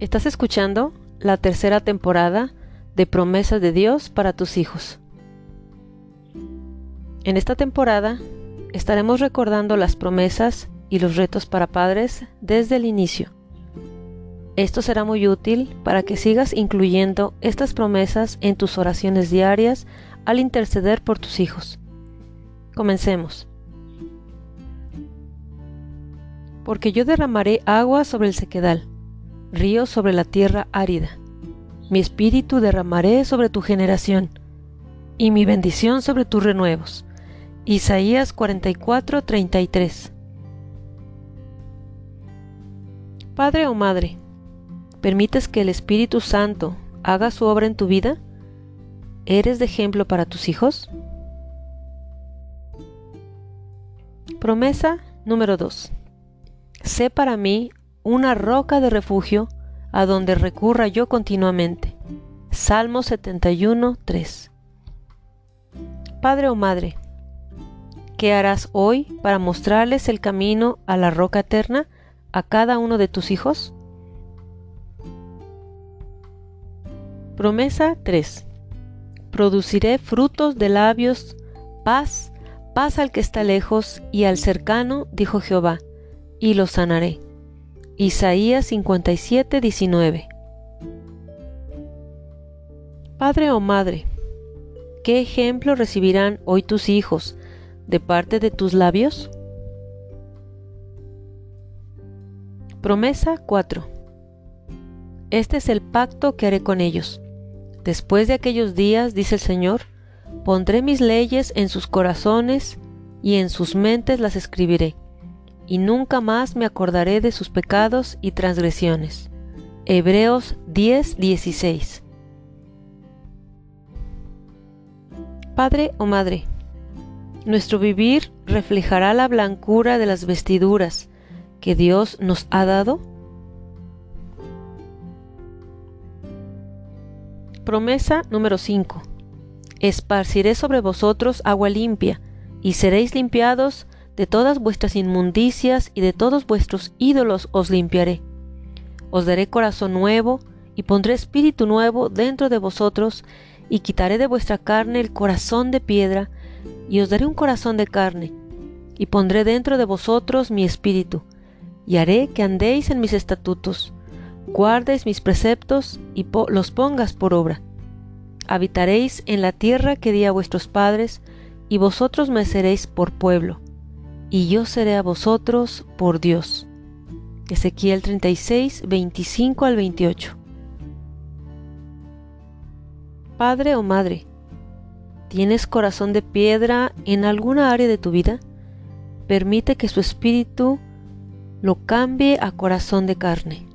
Estás escuchando la tercera temporada de Promesas de Dios para tus hijos. En esta temporada estaremos recordando las promesas y los retos para padres desde el inicio. Esto será muy útil para que sigas incluyendo estas promesas en tus oraciones diarias al interceder por tus hijos. Comencemos. Porque yo derramaré agua sobre el sequedal río sobre la tierra árida. Mi espíritu derramaré sobre tu generación, y mi bendición sobre tus renuevos. Isaías 44, 33. Padre o Madre, ¿permites que el Espíritu Santo haga su obra en tu vida? ¿Eres de ejemplo para tus hijos? Promesa número 2. Sé para mí una roca de refugio a donde recurra yo continuamente. Salmo 71, 3. Padre o Madre, ¿qué harás hoy para mostrarles el camino a la roca eterna a cada uno de tus hijos? Promesa 3. Produciré frutos de labios, paz, paz al que está lejos y al cercano, dijo Jehová, y los sanaré. Isaías 57, 19. Padre o madre, ¿qué ejemplo recibirán hoy tus hijos de parte de tus labios? Promesa 4. Este es el pacto que haré con ellos. Después de aquellos días, dice el Señor, pondré mis leyes en sus corazones y en sus mentes las escribiré y nunca más me acordaré de sus pecados y transgresiones. Hebreos 10:16 Padre o Madre, nuestro vivir reflejará la blancura de las vestiduras que Dios nos ha dado. Promesa número 5. Esparciré sobre vosotros agua limpia, y seréis limpiados de todas vuestras inmundicias y de todos vuestros ídolos os limpiaré. Os daré corazón nuevo y pondré espíritu nuevo dentro de vosotros y quitaré de vuestra carne el corazón de piedra y os daré un corazón de carne y pondré dentro de vosotros mi espíritu y haré que andéis en mis estatutos, guardéis mis preceptos y los pongas por obra. Habitaréis en la tierra que di a vuestros padres y vosotros me seréis por pueblo y yo seré a vosotros por Dios. Ezequiel 36, 25 al 28. Padre o madre, ¿tienes corazón de piedra en alguna área de tu vida? Permite que su espíritu lo cambie a corazón de carne.